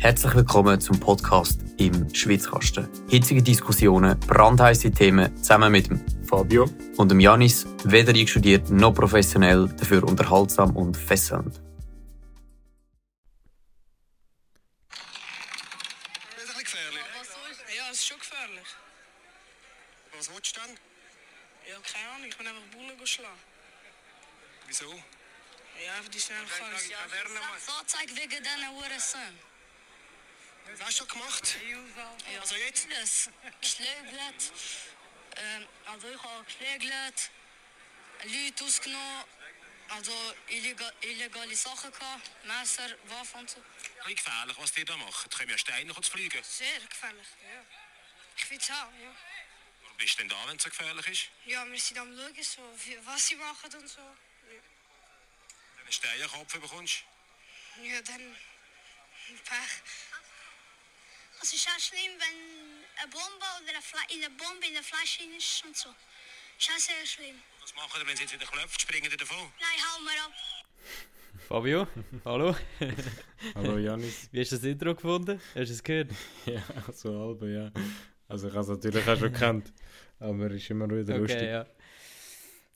Herzlich willkommen zum Podcast im Schwitzkasten. Hitzige Diskussionen, brandheiße Themen zusammen mit dem Fabio und dem Janis, weder einstudiert noch professionell, dafür unterhaltsam und fesselnd. Das ist ein bisschen gefährlich. Was soll ich? Ja, es ist schon gefährlich. Was willst du denn? Ja, keine Ahnung, ich bin einfach Bullen schlagen. Wieso? Ja, einfach die schnell Taverne mal. Fahrzeug wegen diesen Hurensohn. Was hast du schon gemacht? Ja, Also jetzt? Alles. Geschlägelt. Ähm, also ich habe geschlägelt. Leute ausgenommen. Also illegal, illegale Sachen gehabt. Messer, Waffen und so. Wie gefährlich, was die da machen. Da kommen ja Steine zu fliegen. Sehr gefährlich, ja. Ich finde es auch, ja. Warum bist du denn da, wenn es so gefährlich ist? Ja, wir sind am schauen, so, was sie machen und so. Wenn du einen Stein am Kopf bekommst? Ja, dann Pech. Es ist auch schlimm, wenn eine Bombe oder eine, Fla in eine Bombe in der Flasche ist und so. Ist auch sehr schlimm. Was machen die, wenn sie jetzt wieder klopft? Springen die davon? Nein, hau mal ab. Fabio, hallo. Hallo Janis. Wie hast du das Intro gefunden? Hast du es gehört? ja, so halb, ja. Also ich habe es natürlich auch schon gekannt, aber es ist immer wieder lustig. Okay, ja.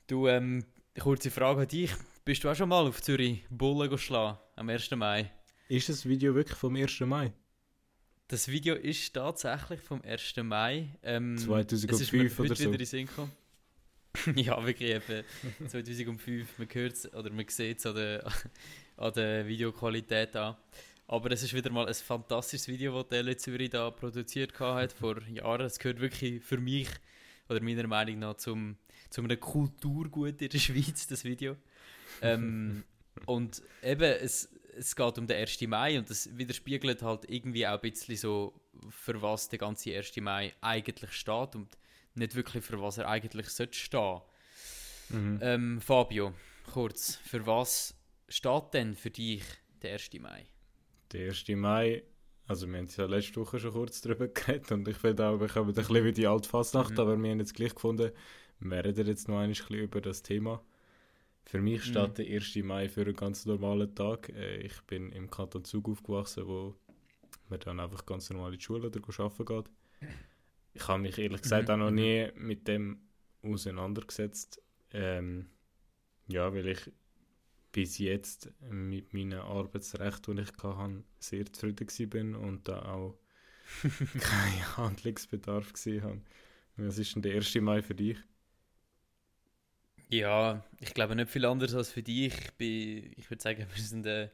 Du, ähm, kurze Frage an dich. Bist du auch schon mal auf Zürich Bullen geschlagen am 1. Mai? Ist das Video wirklich vom 1. Mai? Das Video ist tatsächlich vom 1. Mai. Ähm, 2005 es ist mir heute oder so. ja, wirklich eben 2005. Man hört es oder man sieht es an der, an der Videoqualität an. Aber es ist wieder mal ein fantastisches Video, das Tele Zürich da produziert hat vor Jahren. Es gehört wirklich für mich oder meiner Meinung nach zum, zu einem Kulturgut in der Schweiz, das Video. Ähm, und eben, es, es geht um den 1. Mai und das widerspiegelt halt irgendwie auch ein bisschen so, für was der ganze 1. Mai eigentlich steht und nicht wirklich für was er eigentlich sollte stehen. Mhm. Ähm, Fabio, kurz, für was steht denn für dich der 1. Mai? Der 1. Mai, also wir haben ja letzte Woche schon kurz darüber geredet und ich finde auch, wir kommen ein bisschen wie die alte Fasnacht, Mhm. aber wir haben jetzt gleich gefunden, wir reden jetzt noch ein bisschen über das Thema. Für mich Mhm. steht der 1. Mai für einen ganz normalen Tag. Äh, Ich bin im Kanton Zug aufgewachsen, wo man dann einfach ganz normal in die Schule oder arbeiten geht. Ich habe mich ehrlich gesagt Mhm, auch noch mhm. nie mit dem auseinandergesetzt. Ähm, ja, weil ich bis jetzt mit meinen Arbeitsrechten, die ich hatte, sehr zufrieden war und da auch keinen Handlungsbedarf gesehen habe. Was ist denn der 1. Mai für dich? Ja, ich glaube nicht viel anders als für dich. Ich, bin, ich würde sagen, wir sind äh,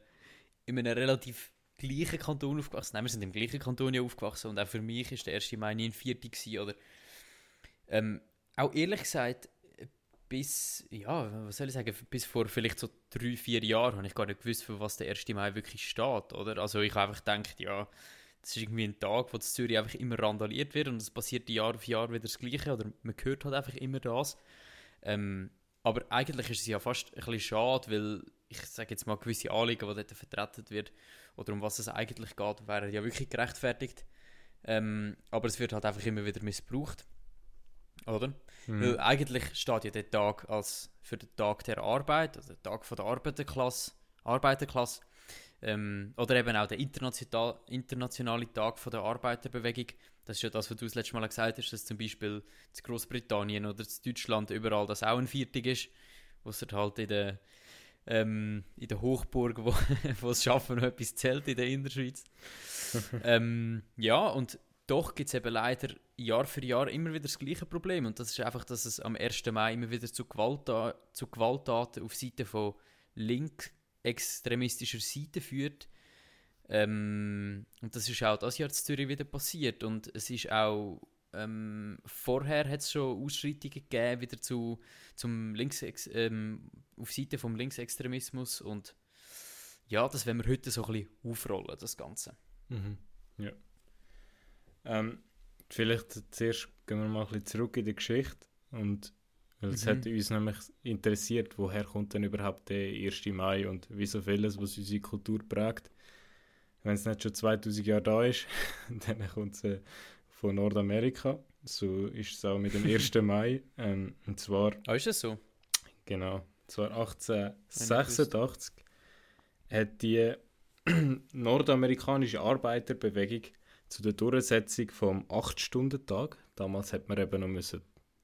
in einem relativ gleichen Kanton aufgewachsen. Nein, wir sind im gleichen Kanton ja aufgewachsen und auch für mich ist der 1. Mai nie ein Viertel gewesen, oder ähm, auch ehrlich gesagt, bis, ja, was soll ich sagen, bis vor vielleicht so drei, vier Jahren habe ich gar nicht gewusst, für was der 1. Mai wirklich steht, oder? Also ich habe einfach gedacht, ja, das ist irgendwie ein Tag, wo in Zürich einfach immer randaliert wird und es passiert Jahr auf Jahr wieder das Gleiche, oder man hört halt einfach immer das. Ähm, aber eigentlich ist es ja fast ein bisschen schade, weil ich sage jetzt mal gewisse Anliegen, die dort vertreten wird, oder um was es eigentlich geht, wären ja wirklich gerechtfertigt. Ähm, aber es wird halt einfach immer wieder missbraucht. Oder? Weil eigentlich steht ja der Tag als für den Tag der Arbeit, also der Tag von der Arbeiterklasse, Arbeiterklasse ähm, oder eben auch der international, internationale Tag von der Arbeiterbewegung. Das ist ja das, was du das letzte Mal gesagt hast, dass zum Beispiel in Großbritannien oder in Deutschland überall das auch ein Viertag ist, außer halt in der, ähm, in der Hochburg, wo, wo es Schaffen noch etwas zählt in der Innerschweiz. ähm, ja, und doch gibt es eben leider Jahr für Jahr immer wieder das gleiche Problem. Und das ist einfach, dass es am 1. Mai immer wieder zu, Gewaltta zu Gewalttaten auf Seite von linksextremistischer Seite führt. Ähm, und das ist auch das Jahr in Zürich wieder passiert. Und es ist auch ähm, vorher hat es schon Ausschreitungen gegeben, wieder zu, zum Linksex ähm, auf Seite vom Linksextremismus. Und ja, das werden wir heute so ein bisschen aufrollen, das Ganze. Mhm. Ja. Ähm, vielleicht zuerst gehen wir mal ein bisschen zurück in die Geschichte. Und weil es Mhm. hat uns nämlich interessiert, woher kommt denn überhaupt der 1. Mai und wie so vieles, was unsere Kultur prägt. Wenn es nicht schon 2000 Jahre da ist, dann kommt es äh, von Nordamerika. So ist es auch mit dem 1. Mai. Ähm, und zwar Ah, ist das so? Genau. Zwar 1886 hat die nordamerikanische Arbeiterbewegung zu der Durchsetzung vom 8-Stunden-Tag. Damals hat man eben noch müssen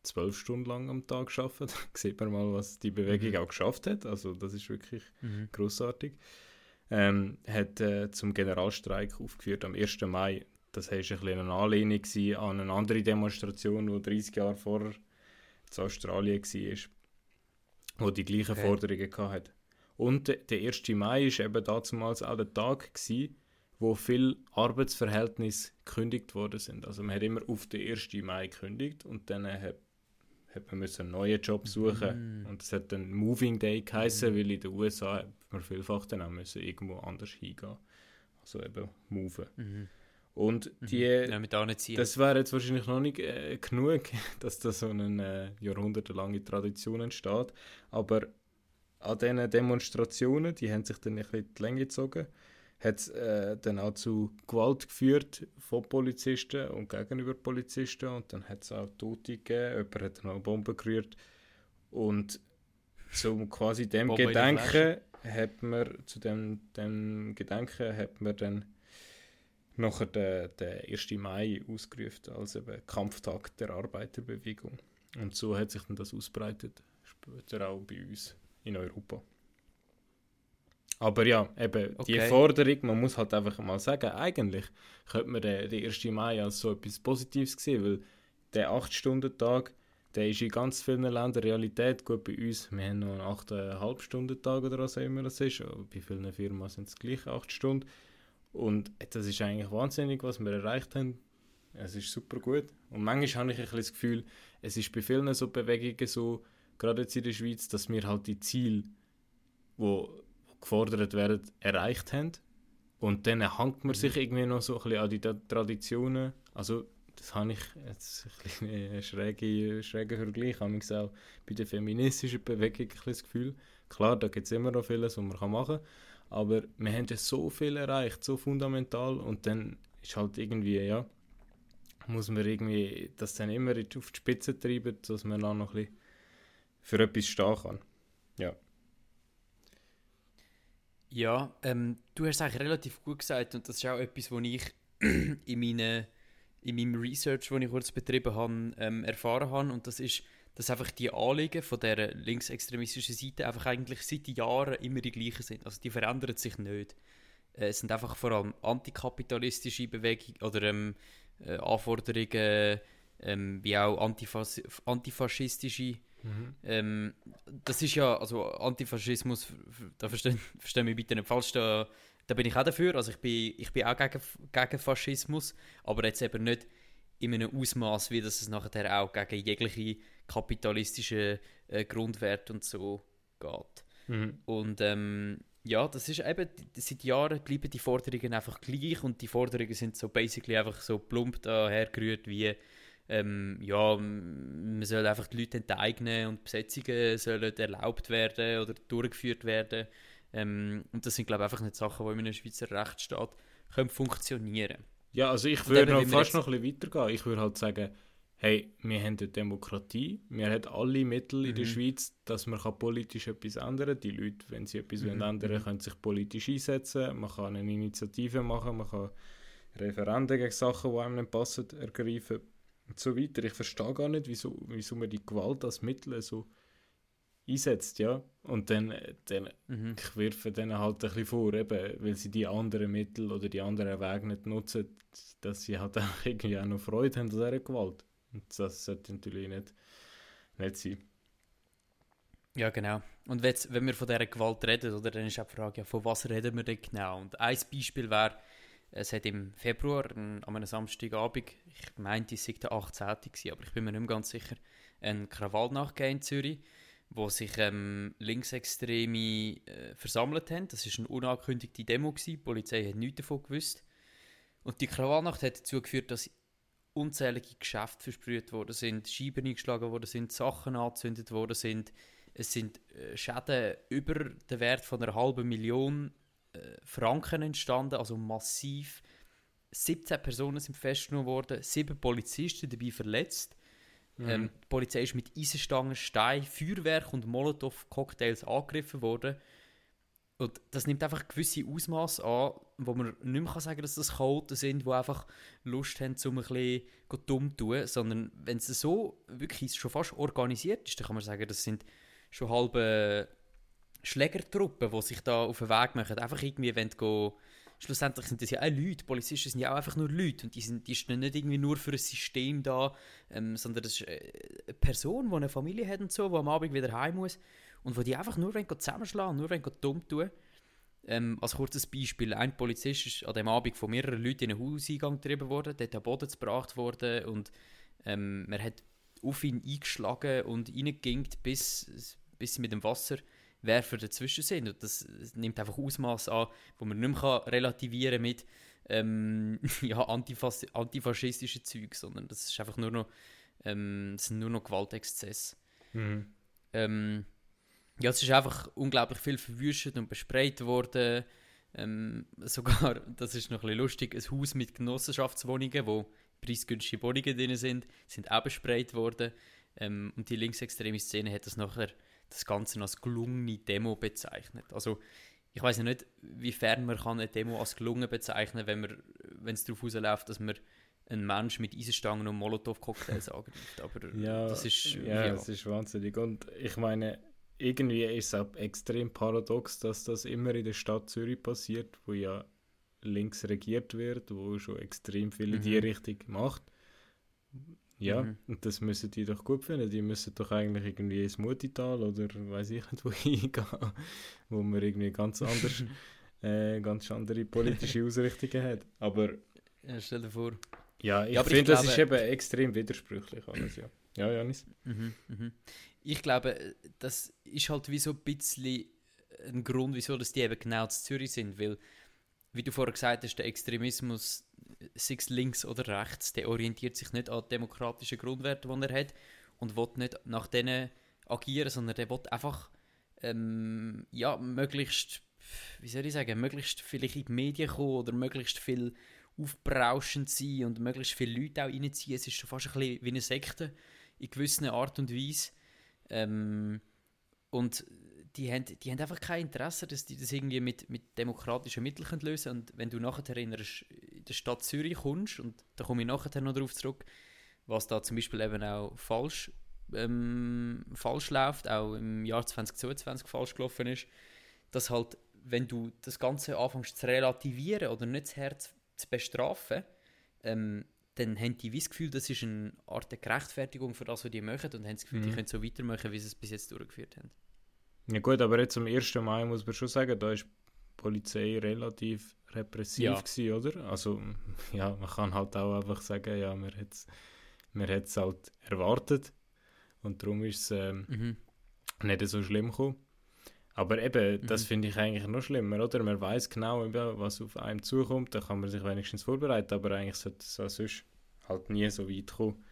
12 Stunden lang am Tag arbeiten. Da sieht man mal, was die Bewegung auch geschafft hat. Also das ist wirklich Mhm. großartig. Ähm, hat äh, zum Generalstreik aufgeführt am 1. Mai. Das war ein bisschen eine Anlehnung an eine andere Demonstration, die 30 Jahre vorher in Australien war, wo die gleichen Okay. Forderungen hatte. Und de- der 1. Mai war eben damals auch der Tag, gewesen, wo viele Arbeitsverhältnisse gekündigt worden sind. Also man hat immer auf den 1. Mai gekündigt und dann hat, hat man müssen einen neuen Job suchen. Mhm. Und es hat dann Moving Day geheißen, weil in den USA hat man vielfach dann auch müssen irgendwo anders hingehen. Also eben moven. Mhm. Und die, Ja, das wäre jetzt wahrscheinlich noch nicht äh, genug, dass da so eine äh, jahrhundertelange Tradition entsteht. Aber an diesen Demonstrationen, die haben sich dann ein bisschen in die Länge gezogen, hat es äh, dann auch zu Gewalt geführt von Polizisten und gegenüber Polizisten. Und dann hat es auch Tote gegeben, jemand hat dann auch Bomben gerührt. Und zum quasi dem Bombe hat man, zu dem, dem Gedenken hat man dann nachher den, den 1. Mai ausgerufen als eben Kampftag der Arbeiterbewegung. Und so hat sich dann das ausbreitet, später auch bei uns in Europa. Aber ja, eben die Okay. Forderung, man muss halt einfach mal sagen, eigentlich könnte man den, den 1. Mai als so etwas Positives sehen, weil der 8-Stunden-Tag, der ist in ganz vielen Ländern Realität. Gut, bei uns, wir haben noch einen 8,5-Stunden-Tag oder was auch immer das ist. Aber bei vielen Firmen sind es gleich 8 Stunden. Und das ist eigentlich wahnsinnig, was wir erreicht haben. Es ist super gut. Und manchmal habe ich ein bisschen das Gefühl, es ist bei vielen so Bewegungen so, gerade jetzt in der Schweiz, dass wir halt die Ziele, die gefordert werden, erreicht haben. Und dann hängt man sich irgendwie noch so ein bisschen an die Traditionen. Also, das habe ich jetzt ein bisschen einen schrägen, schrägen Vergleich. Habe ich auch bei der feministischen Bewegung ein bisschen das Gefühl. Klar, da gibt es immer noch vieles, was man machen kann. Aber wir haben ja so viel erreicht, so fundamental. Und dann ist halt irgendwie, ja, muss man irgendwie das dann immer auf die Spitze treiben, dass man dann noch ein bisschen für etwas stehen kann. Ja. Ja, ähm, du hast es eigentlich relativ gut gesagt und das ist auch etwas, was ich in, meine, in meinem Research, das ich kurz betrieben habe, ähm, erfahren habe und das ist, dass einfach die Anliegen von der linksextremistischen Seite einfach eigentlich seit Jahren immer die gleichen sind. Also die verändern sich nicht. Äh, es sind einfach vor allem antikapitalistische Bewegungen oder ähm, äh, Anforderungen, ähm, wie auch antifas antifaschistische ähm, das ist ja, also Antifaschismus, da verstehen, verstehen mich bitte nicht falsch, da, da bin ich auch dafür, also ich bin, ich bin auch gegen, gegen Faschismus, aber jetzt eben nicht in einem Ausmaß, wie das es nachher auch gegen jegliche kapitalistische äh, Grundwerte und so geht. Mhm. Und ähm, ja, das ist eben, seit Jahren bleiben die Forderungen einfach gleich und die Forderungen sind so basically einfach so plump dahergerührt wie ähm, ja, man soll einfach die Leute enteignen und Besetzungen sollen erlaubt werden oder durchgeführt werden. Ähm, und das sind, glaube ich, einfach nicht Sachen, die in einem Schweizer Rechtsstaat können funktionieren Ja, also ich würde noch fast noch ein bisschen weitergehen. Ich würde halt sagen, hey, wir haben eine Demokratie, wir haben alle Mittel in der Mhm. Schweiz, dass man kann politisch etwas ändern kann. Die Leute, wenn sie etwas Mhm, wollen ändern können sich politisch einsetzen. Man kann eine Initiative machen, man kann Referenden gegen Sachen, die einem nicht passen, ergreifen und so weiter. Ich verstehe gar nicht, wieso, wieso man die Gewalt als Mittel so einsetzt, ja. Und dann, dann Mhm. ich wirfe denen halt ein bisschen vor, eben, weil sie die anderen Mittel oder die anderen Wege nicht nutzen, dass sie halt auch irgendwie auch noch Freude haben an dieser Gewalt. Und das sollte natürlich nicht, nicht sein. Ja, genau. Und wenn wir von dieser Gewalt reden, oder, dann ist auch die Frage, ja, von was reden wir denn genau? Und ein Beispiel wäre, es hat im Februar, an einem Samstagabend, ich meinte, es sei der 18. gewesen, aber ich bin mir nicht mehr ganz sicher, einen Krawall nachgegeben in Zürich, wo sich ähm, Linksextreme äh, versammelt haben. Das war eine unangekündigte Demo, gewesen. die Polizei hat nichts davon gewusst. Und die Krawallnacht hat dazu geführt, dass unzählige Geschäfte versprüht worden sind, Scheiben eingeschlagen worden sind, Sachen angezündet worden sind. Es sind äh, Schäden über den Wert von einer halben Million Franken entstanden, also massiv. 17 Personen sind festgenommen worden, 7 Polizisten dabei verletzt. Ähm, die Polizei ist mit Eisenstangen, Stein, Feuerwerk und Molotow-Cocktails angegriffen worden. Und das nimmt einfach gewisse Ausmaße an, wo man nicht mehr sagen kann, dass das Chaoten sind, die einfach Lust haben, um ein bisschen dumm zu tun, sondern wenn es so wirklich schon fast organisiert ist, dann kann man sagen, das sind schon halbe Schlägertruppen, die sich da auf den Weg machen, einfach irgendwie wollen gehen, schlussendlich sind das ja auch Leute, Polizisten sind ja auch einfach nur Leute. Und die, sind, die stehen nicht irgendwie nur für ein System da, ähm, sondern das ist äh, eine Person, die eine Familie hat und so, die am Abend wieder heim muss und wo die einfach nur zusammenschlagen, nur dumm tun. Ähm, als kurzes Beispiel, ein Polizist ist an dem Abend von mehreren Leuten in einen Hauseingang getrieben worden, dort am Boden gebracht worden und ähm, man hat auf ihn eingeschlagen und reingegingt, bis, bis sie mit dem Wasserwerfer dazwischen sind. Und das, nimmt einfach Ausmaß an, wo man nicht mehr relativieren mit ähm, ja, antifas antifaschistischen Zeug, sondern das ist einfach nur noch, ähm, sind nur noch Gewaltexzesse. Mhm. Ähm, ja, es ist einfach unglaublich viel verwüstet und besprayt worden. Ähm, sogar, das ist noch ein bisschen lustig, ein Haus mit Genossenschaftswohnungen, wo preisgünstige Wohnungen drin sind, sind auch besprayt worden. Ähm, und die linksextreme Szene hat das nachher das Ganze als gelungene Demo bezeichnet. Also ich weiß nicht, wiefern man kann eine Demo als gelungen bezeichnen, wenn man, wenn es darauf rausläuft, dass man einen Mensch mit Eisenstangen und Molotow-Cocktails angreift. Aber ja, das ist ja, ja, das ist wahnsinnig. Und ich meine, irgendwie ist es auch extrem paradox, dass das immer in der Stadt Zürich passiert, wo ja links regiert wird, wo schon extrem viel in mhm. die Richtung macht. Ja, mhm. und das müssen die doch gut finden. Die müssen doch eigentlich irgendwie ins Mutital oder weiß ich nicht wo hingehen, wo man irgendwie ganz anders, äh, ganz andere politische Ausrichtungen hat. Aber ja, stell dir vor. Ja, ich ja, finde, das ist eben extrem widersprüchlich alles, ja. Ja, Janis. Mhm, mhm ich glaube, das ist halt wie so ein bisschen ein Grund, wieso dass die eben genau zu Zürich sind, weil, wie du vorher gesagt hast, der Extremismus, sei es links oder rechts, der orientiert sich nicht an demokratischen Grundwerten, die er hat und will nicht nach denen agieren, sondern der will einfach ähm, ja, möglichst, wie soll ich sagen, möglichst vielleicht in die Medien kommen oder möglichst viel aufberauschend sein und möglichst viele Leute auch reinziehen. Es ist schon fast ein bisschen wie eine Sekte in gewisser Art und Weise. Ähm, und die haben, die haben einfach kein Interesse, dass die das irgendwie mit, mit demokratischen Mitteln lösen können. Und wenn du nachher in der, in der Stadt Zürich kommst, und da komme ich nachher noch darauf zurück, was da zum Beispiel eben auch falsch, ähm, falsch läuft, auch im Jahr 2022 falsch gelaufen ist, dass halt, wenn du das Ganze anfängst zu relativieren oder nicht das Herz zu bestrafen, ähm, dann haben die das Gefühl, das ist eine Art der Gerechtfertigung für das, was die machen und haben das Gefühl, mhm. die können so weitermachen, wie sie es bis jetzt durchgeführt haben. Ja gut, aber jetzt am 1. Mai muss man schon sagen, da ist die Polizei relativ repressiv ja. gewesen, oder? Also ja, man kann halt auch einfach sagen, ja, man hat es man halt erwartet und darum ist es ähm, mhm. nicht so schlimm gekommen. Aber eben, das mhm. finde ich eigentlich noch schlimmer, oder? Man weiß genau, was auf einem zukommt, da kann man sich wenigstens vorbereiten, aber eigentlich sollte es auch sonst halt nie so weit kommen,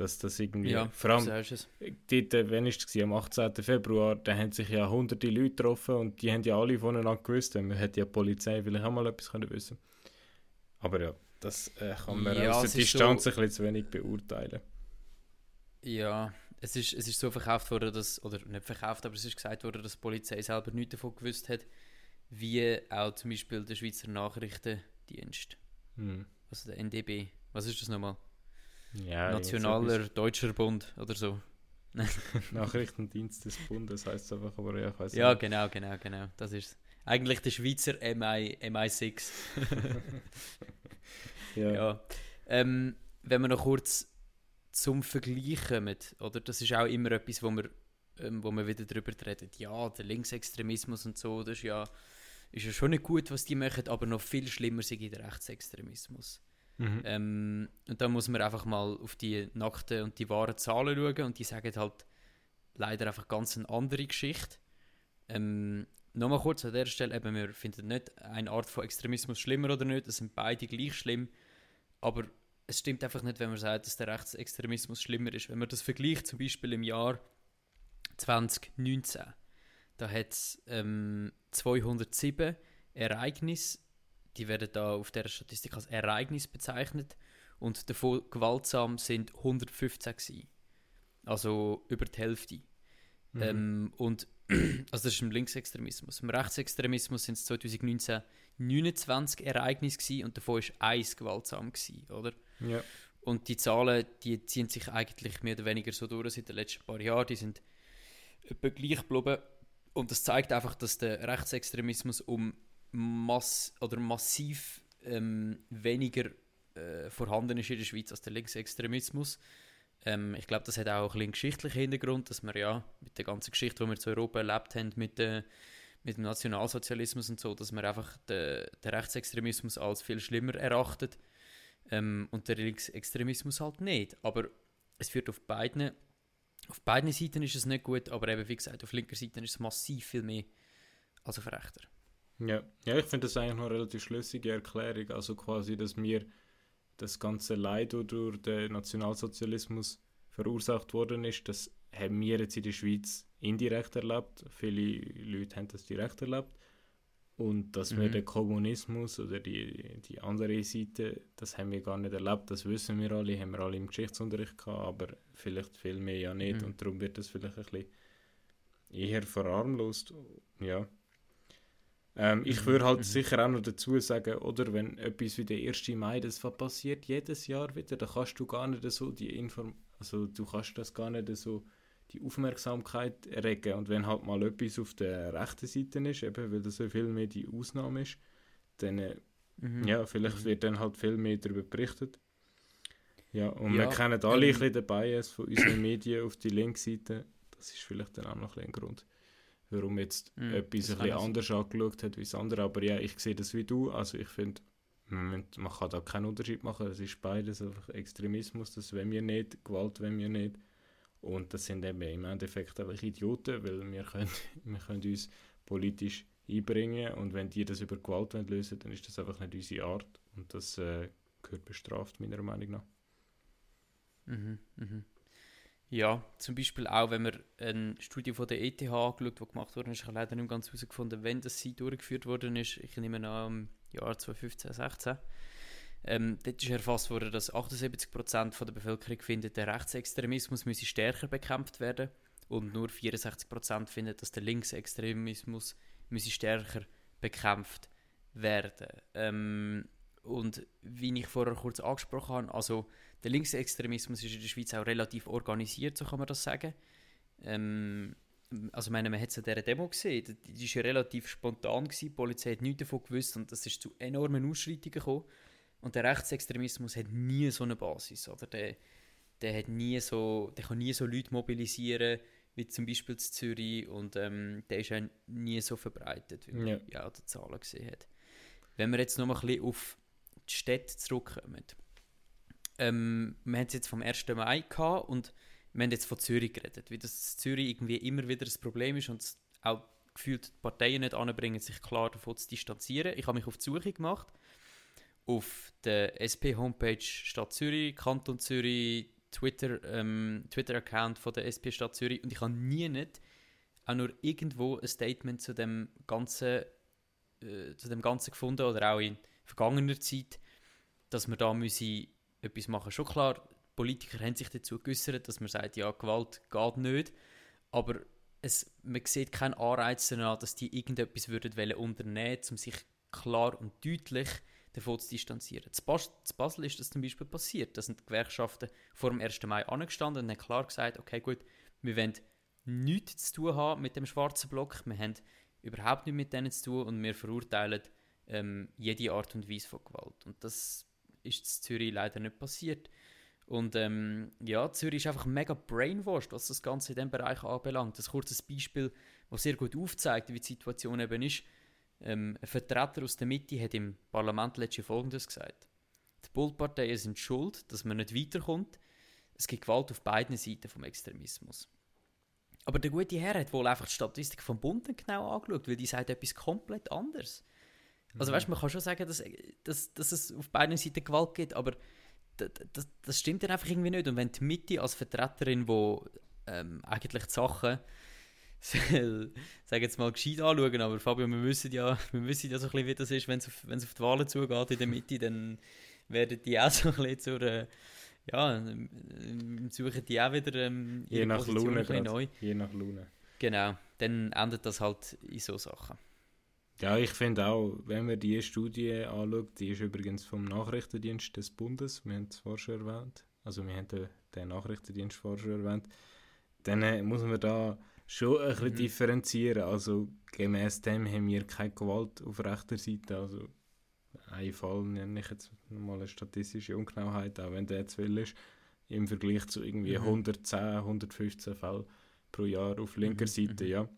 dass das irgendwie... Ja, vor allem, dort, äh, wann war es? Am 18. Februar, da haben sich ja hunderte Leute getroffen und die haben ja alle voneinander gewusst, man hätte ja die Polizei vielleicht auch mal etwas können wissen Aber ja, das äh, kann man ja, aus der Distanz so, ein bisschen zu wenig beurteilen. Ja, es ist, es ist so verkauft worden, dass, oder nicht verkauft, aber es ist gesagt worden, dass die Polizei selber nichts davon gewusst hat, wie auch zum Beispiel der Schweizer Nachrichtendienst. Hm. Also der NDB. Was ist das nochmal? Ja, Nationaler Deutscher Bund oder so. Nachrichtendienst des Bundes heißt es einfach, aber ja, ich weiß Ja, nicht. genau, genau, genau. Das ist eigentlich der Schweizer MI, MI6. ja. ja. Ähm, wenn wir noch kurz zum Vergleich kommen, oder? Das ist auch immer etwas, wo wir, ähm, wo wir wieder darüber reden. Ja, der Linksextremismus und so, das ist ja, ist ja schon nicht gut, was die machen, aber noch viel schlimmer sind der Rechtsextremismus. Mhm. Ähm, und da muss man einfach mal auf die nackten und die wahren Zahlen schauen und die sagen halt leider einfach ganz eine andere Geschichte. Ähm, Nochmal kurz an der Stelle, eben, wir finden nicht eine Art von Extremismus schlimmer oder nicht, das sind beide gleich schlimm, aber es stimmt einfach nicht, wenn man sagt, dass der Rechtsextremismus schlimmer ist. Wenn man das vergleicht, zum Beispiel im Jahr 2019, da hat es ähm, 207 Ereignisse, die werden da auf der Statistik als Ereignis bezeichnet und davon gewaltsam sind 115 gewesen. Also über die Hälfte. Mhm. Ähm, und also das ist im Linksextremismus. Im Rechtsextremismus sind es 2019 29 Ereignisse gewesen und davon war eins gewaltsam, gewesen, oder? Ja. Und die Zahlen, die ziehen sich eigentlich mehr oder weniger so durch seit den letzten paar Jahren. Die sind etwa gleich geblieben. Und das zeigt einfach, dass der Rechtsextremismus um mass oder massiv ähm, weniger äh, vorhanden ist in der Schweiz als der Linksextremismus. Ähm, ich glaube, das hat auch ein einen geschichtlichen Hintergrund, dass wir ja mit der ganzen Geschichte, die wir zu Europa erlebt haben, mit, äh, mit dem Nationalsozialismus und so, dass man einfach den, den Rechtsextremismus als viel schlimmer erachtet ähm, und der Linksextremismus halt nicht. Aber es führt auf beiden, auf beiden Seiten ist es nicht gut, aber eben wie gesagt, auf linker Seite ist es massiv viel mehr als auf rechter. Ja, ja ich finde das eigentlich noch eine relativ schlüssige Erklärung. Also quasi, dass wir das ganze Leid, das durch den Nationalsozialismus verursacht worden ist, das haben wir jetzt in der Schweiz indirekt erlebt. Viele Leute haben das direkt erlebt. Und dass wir Mhm. den Kommunismus oder die, die andere Seite, das haben wir gar nicht erlebt. Das wissen wir alle, haben wir alle im Geschichtsunterricht gehabt, aber vielleicht viel mehr ja nicht. Mhm. Und darum wird das vielleicht ein bisschen eher verarmlost. Ja. Ähm, ich Mhm, würde halt mhm. sicher auch noch dazu sagen, oder wenn etwas wie der 1. Mai, das passiert jedes Jahr wieder, da kannst du gar nicht so die Inform also du kannst das gar nicht so die Aufmerksamkeit erregen und wenn halt mal etwas auf der rechten Seite ist, eben weil das so viel mehr die Ausnahme ist, dann äh, Mhm. ja, vielleicht wird dann halt viel mehr darüber berichtet. Ja, und Ja, wir kennen alle ähm, ein bisschen den Bias von unseren Medien auf die Linkseite. Das ist vielleicht dann auch noch ein Grund, warum jetzt Mm, etwas das ein bisschen anders angeschaut hat wie das andere. Aber ja, ich sehe das wie du. Also ich finde, man, man kann da keinen Unterschied machen. Es ist beides einfach Extremismus. Das wollen wir nicht, Gewalt wollen wir nicht. Und das sind eben im Endeffekt einfach Idioten, weil wir können, wir können uns politisch einbringen und wenn die das über Gewalt wollen lösen dann ist das einfach nicht unsere Art und das äh, gehört bestraft, meiner Meinung nach. Mhm, mhm. Ja, zum Beispiel auch, wenn man eine Studie von der ETH angeschaut, die gemacht wurde, ich habe leider nicht ganz herausgefunden, wenn das sie durchgeführt worden ist. Ich nehme an, im Jahr 2015, 16. Ähm, dort ist erfasst worden, dass 78% von der Bevölkerung findet, der Rechtsextremismus müsse stärker bekämpft werden und nur 64% finden, dass der Linksextremismus müsse stärker bekämpft werden. Ähm, und wie ich vorher kurz angesprochen habe, also der Linksextremismus ist in der Schweiz auch relativ organisiert, so kann man das sagen. Ähm, also meine, man hat es an dieser Demo gesehen, die, ist ja relativ spontan gewesen, die Polizei hat nichts davon gewusst und es ist zu enormen Ausschreitungen gekommen. Und der Rechtsextremismus hat nie so eine Basis, oder? Der, der, hat nie so, der kann nie so Leute mobilisieren, wie zum Beispiel in Zürich und ähm, der ist auch nie so verbreitet, wie man Ja. ja auch die Zahlen gesehen hat. Wenn wir jetzt noch mal ein bisschen auf die Städte zurückkommen. Ähm, wir haben es jetzt vom 1. Mai gehabt und wir haben jetzt von Zürich geredet, wie das Zürich irgendwie immer wieder ein Problem ist und auch gefühlt die Parteien nicht anbringen, sich klar davon zu distanzieren. Ich habe mich auf die Suche gemacht auf der SP-Homepage Stadt Zürich, Kanton Zürich, Twitter, ähm, Twitter-Account von der SP Stadt Zürich und ich habe nie nicht auch nur irgendwo ein Statement zu dem ganzen, äh, zu dem Ganzen gefunden oder auch in vergangener Zeit, dass wir da müssen etwas machen. Schon klar, Politiker haben sich dazu geäußert, dass man sagt, ja, Gewalt geht nicht, aber es, man sieht keinen Anreiz danach, dass die irgendetwas würden wollen unternehmen, um sich klar und deutlich davon zu distanzieren. Zu, Bas Basel ist das zum Beispiel passiert. Da sind die Gewerkschaften vor dem 1. Mai angestanden und haben klar gesagt, okay gut, wir wollen nichts zu tun haben mit dem schwarzen Block, wir haben überhaupt nichts mit denen zu tun und wir verurteilen ähm, jede Art und Weise von Gewalt. Und das ist in Zürich leider nicht passiert. Und ähm, ja, Zürich ist einfach mega brainwashed, was das Ganze in diesem Bereich anbelangt. Ein kurzes Beispiel, das sehr gut aufzeigt, wie die Situation eben ist. Ähm, ein Vertreter aus der Mitte hat im Parlament letztes Folgendes gesagt. Die Bullparteien sind schuld, dass man nicht weiterkommt. Es gibt Gewalt auf beiden Seiten vom Extremismus. Aber der gute Herr hat wohl einfach die Statistik vom Bund genau angeschaut, weil die sagt etwas komplett anderes. Also weißt, man kann schon sagen, dass, dass, dass es auf beiden Seiten Gewalt gibt, aber das, das, das stimmt dann einfach irgendwie nicht. Und wenn die Mitte als Vertreterin, wo ähm, eigentlich die Sachen soll, sag jetzt mal, gescheit anschauen, aber Fabio, wir wissen ja, wir wissen ja so ein bisschen, wie das ist, wenn es auf, wenn's auf die Wahlen zugeht in der Mitte, dann werden die auch so ein bisschen zur, äh, ja, ähm, suchen die auch wieder ähm, Je nach Position grad. neu. Je nach Laune. Genau, dann endet das halt in so Sachen. Ja, ich finde auch, wenn man die Studie anschaut, die ist übrigens vom Nachrichtendienst des Bundes, wir haben es vorher schon erwähnt, also wir haben den, den Nachrichtendienst vorher schon erwähnt, dann äh, muss man da schon ein bisschen Mhm. differenzieren. Also gemäß dem haben wir keine Gewalt auf rechter Seite. Also ein Fall nenne ich jetzt nochmal eine statistische Ungenauheit, auch wenn der zu viel ist, im Vergleich zu irgendwie Mhm. 110, 115 Fällen pro Jahr auf linker Mhm, Seite, mhm. ja.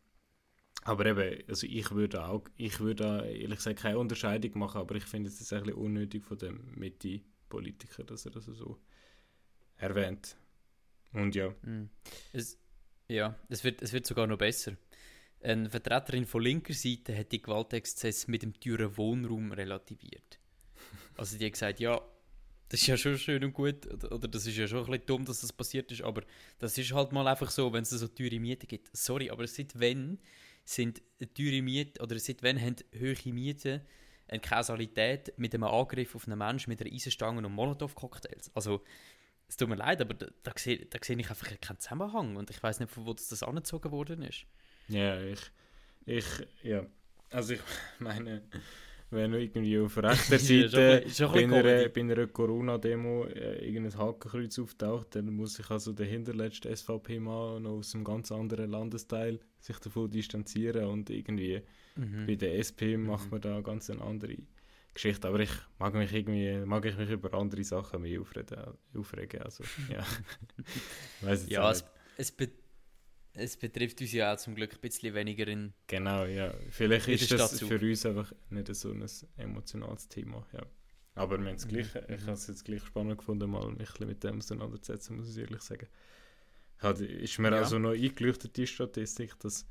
Aber eben, also ich würde auch, ich würde ehrlich gesagt keine Unterscheidung machen, aber ich finde es ein bisschen unnötig von dem Mitte-Politiker, dass er das so erwähnt. Und ja, Mhm. Es, ja, es wird, es wird sogar noch besser. Eine Vertreterin von linker Seite hat die Gewaltexzess mit dem teuren Wohnraum relativiert. Also die hat gesagt, ja, das ist ja schon schön und gut, oder, das ist ja schon ein bisschen dumm, dass das passiert ist, aber das ist halt mal einfach so, wenn es so teure Mieten gibt. Sorry, aber seit wann sind teure Mieten, oder seit wann haben hohe Mieten eine Kausalität mit einem Angriff auf einen Menschen mit einer Eisenstange und Molotow-Cocktails? Also, es tut mir leid, aber da, da, sehe, da sehe ich einfach keinen Zusammenhang und ich weiß nicht, von wo das, das angezogen worden ist. Ja, ich, ich, ja, also ich meine, wenn irgendwie auf rechter ja Seite schon bei einer, bei einer Corona-Demo äh, irgendein Hakenkreuz auftaucht, dann muss sich also der hinterletzte SVP-Mann noch aus einem ganz anderen Landesteil sich davon distanzieren und irgendwie Mhm. bei der SP macht man da ganz eine andere Geschichte, aber ich mag mich irgendwie, mag ich mich über andere Sachen mehr aufregen, aufregen also ja, Ja, es, es, es betrifft uns ja auch zum Glück ein bisschen weniger in. Genau, ja. Vielleicht ist das Stadt für uns einfach nicht so ein emotionales Thema. Ja. Aber wir Mhm, gleich, ich habe es jetzt gleich spannend gefunden, mal mich ein bisschen mit dem auseinanderzusetzen, muss ich ehrlich sagen. Hat, ist mir Ja. also noch eingeleuchtet, die Statistik, dass,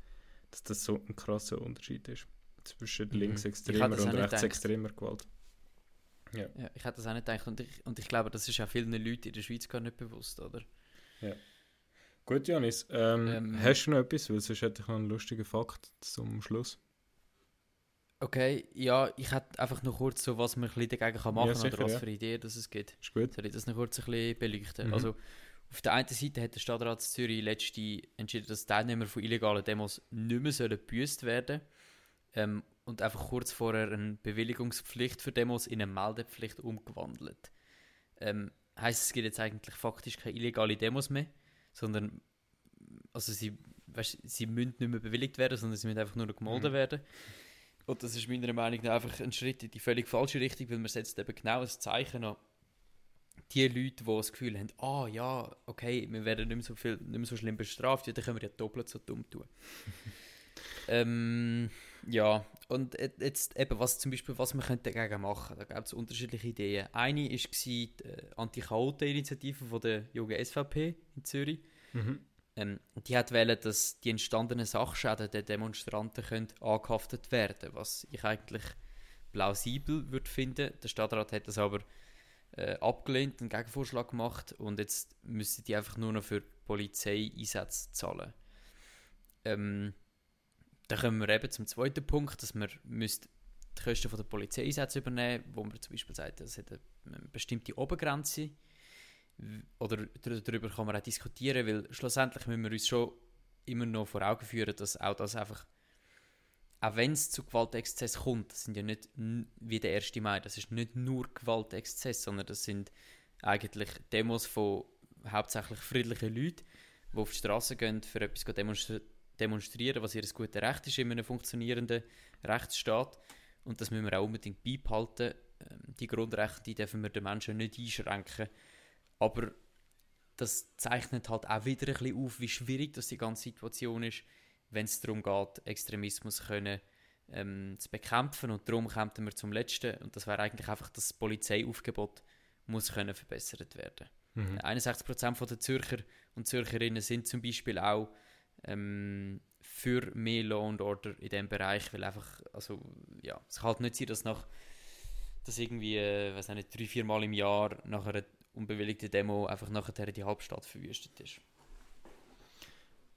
dass das so ein krasser Unterschied ist zwischen Mhm. Linksextremer und rechtsextremer Gewalt. Ja, ich hätte das auch nicht gedacht und ich, und ich glaube, das ist auch vielen Leuten in der Schweiz gar nicht bewusst, oder? Gut, Janis, ähm, Ähm, hast du noch etwas? Weil sonst hätte ich noch einen lustigen Fakt zum Schluss. Okay, ja, ich hätte einfach noch kurz so, was man ein bisschen dagegen kann machen Ja, sicher, oder was ja. für Ideen das es gibt. Ist gut? Soll ich das noch kurz ein bisschen beleuchten? Mhm. Also, auf der einen Seite hat der Stadtrat Zürich letzte entschieden, dass Teilnehmer von illegalen Demos nicht mehr sollen gebüßt werden ähm, und einfach kurz vorher eine Bewilligungspflicht für Demos in eine Meldepflicht umgewandelt. Ähm, heißt, es gibt jetzt eigentlich faktisch keine illegale Demos mehr, sondern also sie, weißt, sie müssen nicht mehr bewilligt werden, sondern sie müssen einfach nur noch gemeldet Mhm. werden. Und das ist meiner Meinung nach einfach ein Schritt in die völlig falsche Richtung, weil man setzt eben genau ein Zeichen an die Leute, die das Gefühl haben, ah ja, okay, wir werden nicht mehr so, viel, nicht mehr so schlimm bestraft, ja, dann können wir ja doppelt so dumm tun. ähm, ja, und et- jetzt eben, was zum Beispiel, was man könnte dagegen machen, da gab es unterschiedliche Ideen. Eine war die äh, Anti-Chaoten-Initiative von der jungen SVP in Zürich. Mhm. Ähm, die hat wählen, dass die entstandenen Sachschäden der Demonstranten können angehaftet werden, was ich eigentlich plausibel würde finden. Der Stadtrat hat das aber äh, abgelehnt, einen Gegenvorschlag gemacht und jetzt müssen die einfach nur noch für Polizeieinsätze zahlen. Ähm, dann kommen wir eben zum zweiten Punkt, dass man müsste die Kosten von der Polizeieinsätze übernehmen, wo man zum Beispiel sagt, es hat eine bestimmte Obergrenze oder darüber kann man auch diskutieren, weil schlussendlich müssen wir uns schon immer noch vor Augen führen, dass auch das einfach, auch wenn es zu Gewaltexzess kommt, das sind ja nicht wie der 1. Mai, das ist nicht nur Gewaltexzess, sondern das sind eigentlich Demos von hauptsächlich friedlichen Leuten, die auf die Straße gehen, für etwas demonstri demonstrieren, was ihr gutes Recht ist in einem funktionierenden Rechtsstaat. Und das müssen wir auch unbedingt beibehalten. Ähm, Die Grundrechte die dürfen wir den Menschen nicht einschränken. Aber das zeichnet halt auch wieder ein bisschen auf, wie schwierig das die ganze Situation ist, wenn es darum geht, Extremismus können, ähm, zu bekämpfen. Und darum kommen wir zum Letzten. Und das wäre eigentlich einfach, dass das Polizeiaufgebot muss können verbessert werden. Mhm. 61% der Zürcher und Zürcherinnen sind zum Beispiel auch ähm, für mehr Law and Order in diesem Bereich, weil einfach, also ja, es kann halt nicht sein, dass nach dass irgendwie, äh, weiß nicht, drei, vier Mal im Jahr nach einer unbewilligten Demo einfach nachher die Halbstadt verwüstet ist.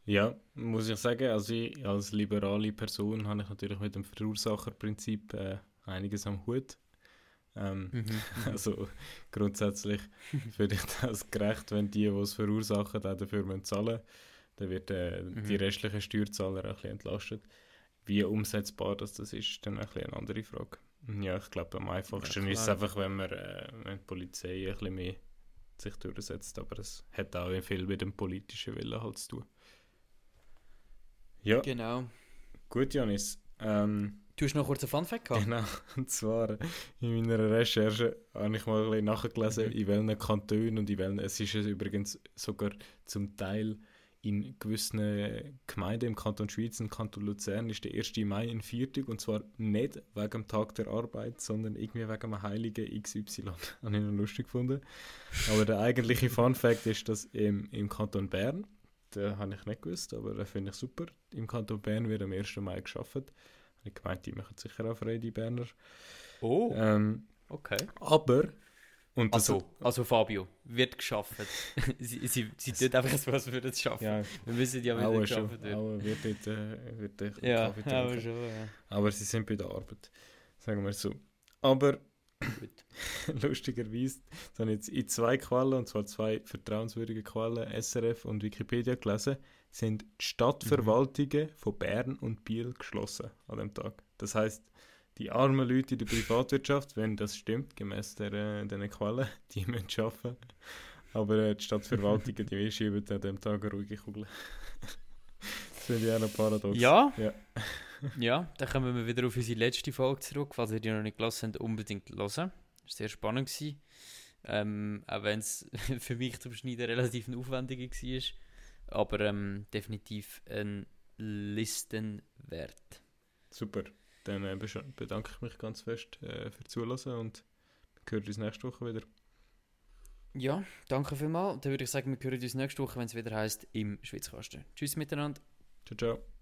Ja, muss ich sagen, also ich, als liberale Person habe ich natürlich mit dem Verursacherprinzip äh, einiges am Hut. Ähm, also grundsätzlich finde ich das gerecht, wenn die, die es verursachen, auch dafür müssen zahlen Dann wird äh, Mhm. die restlichen Steuerzahler ein bisschen entlastet. Wie umsetzbar das, das ist, dann ein bisschen eine andere Frage. Ja, ich glaube, am einfachsten Ja, ist es einfach, wenn, man, äh, wenn die Polizei ein bisschen mehr sich durchsetzt. Aber es hat auch viel mit dem politischen Willen halt zu tun. Ja, Genau. gut, Janis. Ähm, Du hast noch kurz einen Funfact gehabt? Genau, und zwar in meiner Recherche habe ich mal ein bisschen nachgelesen, Mhm. in welchen Kantonen und in welchen, es ist es übrigens sogar zum Teil in gewissen Gemeinden im Kanton Schweiz, im Kanton Luzern, ist der 1. Mai ein Viertag und zwar nicht wegen dem Tag der Arbeit, sondern irgendwie wegen dem heiligen XY. habe ich noch lustig gefunden. Aber der eigentliche Fun Fact ist, dass im, im Kanton Bern, den habe ich nicht gewusst, aber den finde ich super, im Kanton Bern wird am 1. Mai geschafft. Ich gemeint, die machen sicher auch frei, die Berner. Oh, Ähm, okay. aber, und das, Also, also Fabio, wird geschafft. sie, sie, sie tut einfach so, als würde es schaffen. ja, Wir wissen ja, wie schon, geschafft wird. auch wird dort, äh, wird dort Ja, Kaffee aber schon, ja. Aber sie sind bei der Arbeit, sagen wir so. Aber lustigerweise, das habe ich jetzt in zwei Quellen, und zwar zwei vertrauenswürdige Quellen, SRF und Wikipedia gelesen, sind die Stadtverwaltungen von Bern und Biel geschlossen an dem Tag. Das heißt, die armen Leute in der Privatwirtschaft, wenn das stimmt, gemäß der, äh, diesen Quellen, die müssen arbeiten. Aber äh, die Stadtverwaltungen, die schieben an dem Tag eine ruhige Kugel. das finde ich auch noch paradox. Ja. Ja. Ja, dann kommen wir wieder auf unsere letzte Folge zurück. Falls ihr die noch nicht gelassen habt, unbedingt hören. Das war sehr spannend. Gewesen. Ähm, auch wenn es für mich zum Schneiden relativ aufwendiger war. Aber ähm, definitiv ein Listenwert. Super. Dann äh, bedanke ich mich ganz fest äh, für Zulassen und wir hören uns nächste Woche wieder. Ja, danke vielmals. Dann würde ich sagen, wir hören uns nächste Woche, wenn es wieder heißt im Schweizkasten. Tschüss miteinander. Ciao, ciao.